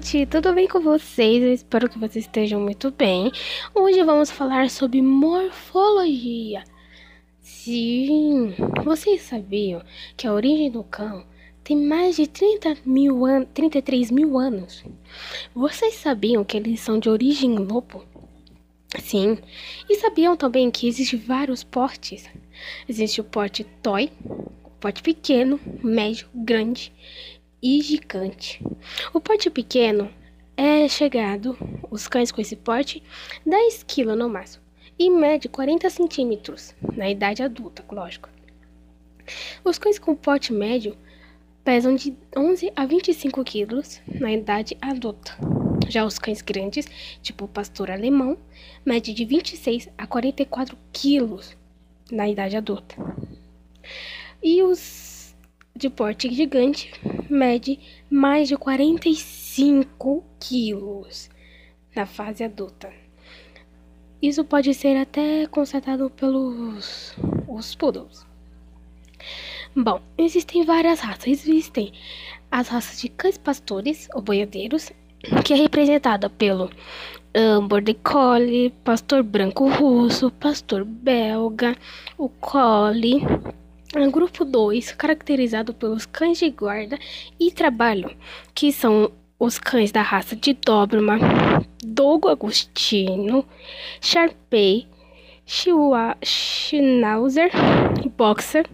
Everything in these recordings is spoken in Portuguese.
gente, tudo bem com vocês? Eu espero que vocês estejam muito bem. Hoje vamos falar sobre morfologia. Sim, vocês sabiam que a origem do cão tem mais de 30 mil an 33 mil anos? Vocês sabiam que eles são de origem lobo? Sim, e sabiam também que existem vários portes? Existe o porte toy, porte pequeno, médio, grande e gigante. O porte pequeno é chegado, os cães com esse porte, 10 kg no máximo, e mede 40 centímetros, na idade adulta, lógico. Os cães com porte médio pesam de 11 a 25 quilos na idade adulta. Já os cães grandes, tipo o pastor alemão, mede de 26 a 44 quilos na idade adulta. E os de porte gigante mede mais de 45 quilos na fase adulta. Isso pode ser até constatado pelos os poodles. Bom, existem várias raças. Existem as raças de cães pastores ou boiadeiros, que é representada pelo um, Border Collie, pastor branco russo, pastor belga, o Collie, Grupo 2, caracterizado pelos cães de guarda e trabalho, que são os cães da raça de Doberman, Dogo Agostino, Sharpei, Chihuahua, Schnauzer, Boxer,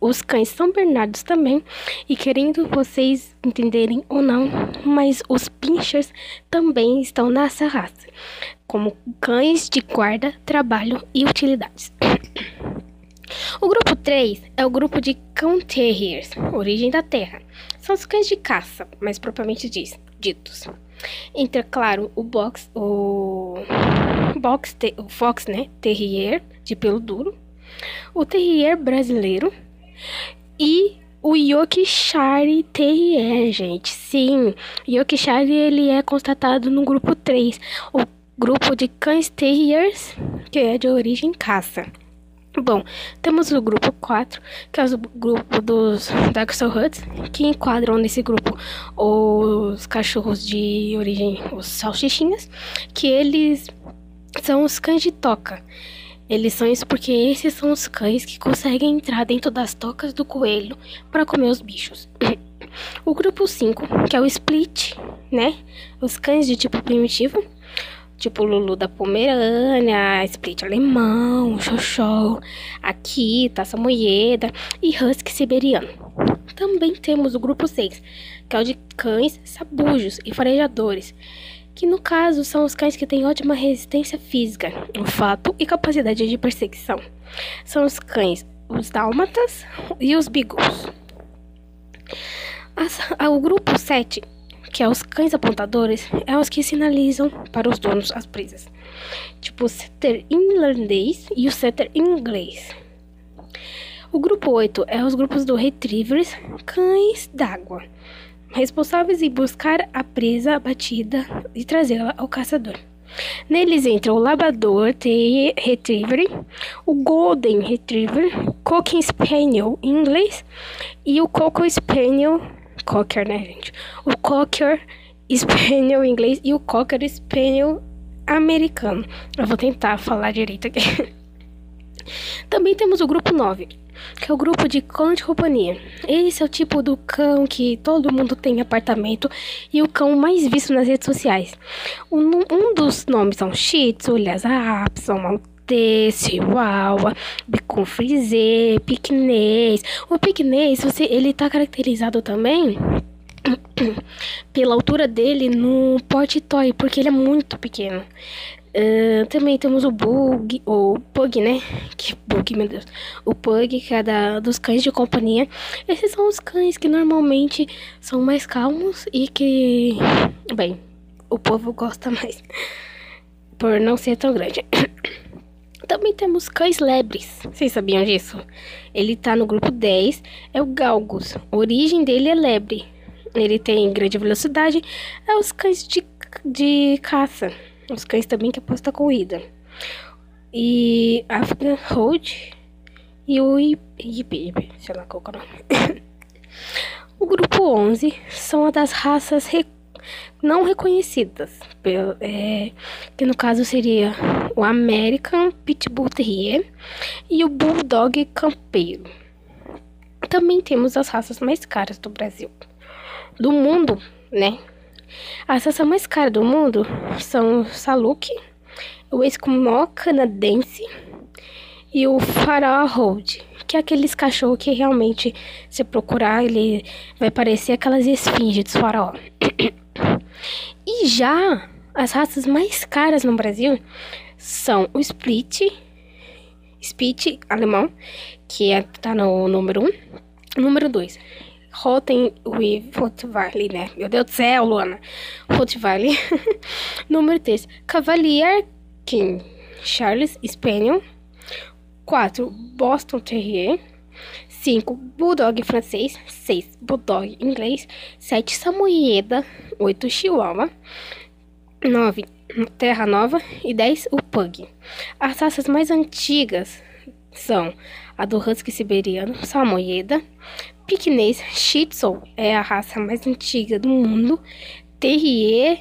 os cães São Bernardos também, e querendo vocês entenderem ou não, mas os pinchers também estão nessa raça, como cães de guarda, trabalho e utilidades. O grupo 3 é o grupo de cão terriers, origem da terra. São os cães de caça, mais propriamente ditos. Entra, claro, o box, o box, o fox, né, terrier de pelo duro, o terrier brasileiro e o Yorkshire Terrier, gente. Sim, Yorkshire ele é constatado no grupo 3, o grupo de cães terriers que é de origem caça. Bom, temos o grupo 4, que é o grupo dos Dachshund Huts, que enquadram nesse grupo os cachorros de origem, os salsichinhas, que eles são os cães de toca. Eles são isso porque esses são os cães que conseguem entrar dentro das tocas do coelho para comer os bichos. o grupo 5, que é o split, né? Os cães de tipo primitivo tipo Lulu da Pomerânia, Split alemão, Xoxó, Akita, Samoyeda e Husky siberiano. Também temos o grupo 6, que é o de cães sabujos e farejadores, que no caso são os cães que têm ótima resistência física, olfato e capacidade de perseguição. São os cães, os dálmatas e os beagles. O grupo 7 que é os cães apontadores, é os que sinalizam para os donos as presas, tipo o setter irlandês e o setter inglês. O grupo 8 é os grupos do retrievers, cães d'água, responsáveis em buscar a presa abatida e trazê-la ao caçador. Neles entram o Labrador Retriever, o Golden Retriever, Cocker Spaniel em inglês e o Coco Spaniel Cocker, né, gente? O Cocker Spaniel inglês e o Cocker Spaniel americano. Eu vou tentar falar direito aqui. Também temos o grupo 9, que é o grupo de cão de companhia. Esse é o tipo do cão que todo mundo tem em apartamento e o cão mais visto nas redes sociais. Um, um dos nomes são Shih Tzu, Lhasa Apson, Maltese, Chihuahua, Bicon Frisé, Piquenês. O Piquenês, você, ele tá caracterizado também pela altura dele no porte toy, porque ele é muito pequeno. Uh, também temos o Bug, ou Pug, né? Que Bug, meu Deus. O Pug, que é da, dos cães de companhia. Esses são os cães que normalmente são mais calmos e que, bem, o povo gosta mais. Por não ser tão grande. Também temos cães lebres. Vocês sabiam disso? Ele tá no grupo 10, é o galgos. A origem dele é lebre. Ele tem grande velocidade. É os cães de, de caça. Os cães também que aposta corrida. E African Hold e o IP, sei lá qual é o nome. o grupo 11 são uma das raças não reconhecidas, é, que no caso seria o American Pitbull Terrier e o Bulldog Campeiro. Também temos as raças mais caras do Brasil, do mundo, né? As raças mais caras do mundo são o Saluki, o Esquimó canadense e o Pharaoh Hold, que é aqueles cachorros que realmente, se procurar, ele vai parecer aquelas esfinges dos faraó. e já as raças mais caras no Brasil são o Split, Spitz alemão, que é, tá no número 1. Um. Número 2, Rotten Rottweiler, né? Meu Deus do céu, Luana. Rottweiler. número 3, Cavalier King, Charles Spaniel. 4. Boston Terrier. 5. Bulldog francês. 6. Bulldog inglês. 7. Samoyeda. 8. Chihuahua. 9. Terra Nova. E 10. O Pug. As raças mais antigas são a do Husky Siberiano, Samoyeda. Piquenês Shih Tzu é a raça mais antiga do mundo. Terrier.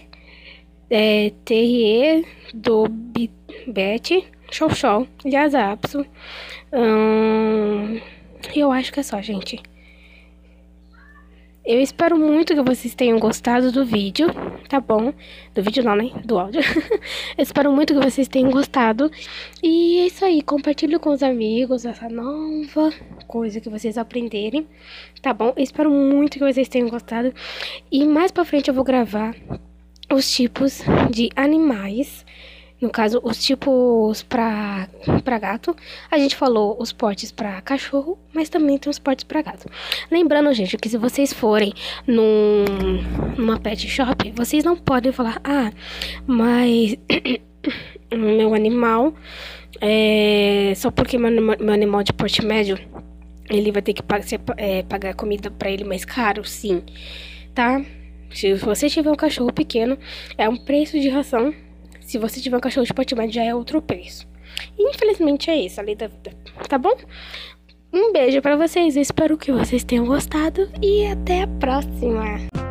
É, terrier do Bit. Show show. Yazapso. Hum, eu acho que é só, gente. Eu espero muito que vocês tenham gostado do vídeo, tá bom? Do vídeo não, né? Do áudio. eu espero muito que vocês tenham gostado. E é isso aí, compartilhe com os amigos essa nova coisa que vocês aprenderem, tá bom? Eu espero muito que vocês tenham gostado. E mais pra frente eu vou gravar os tipos de animais no caso, os tipos para para gato. A gente falou os portes para cachorro, mas também tem os portes para gato. Lembrando, gente, que se vocês forem num, numa pet shop, vocês não podem falar: "Ah, mas meu animal é só porque meu, meu animal de porte médio ele vai ter que pagar, é, pagar comida para ele mais caro, sim, tá? Se você tiver um cachorro pequeno, é um preço de ração se você tiver um cachorro de médio, já é outro preço. Infelizmente é isso, a lei da vida. Tá bom? Um beijo para vocês. Espero que vocês tenham gostado e até a próxima.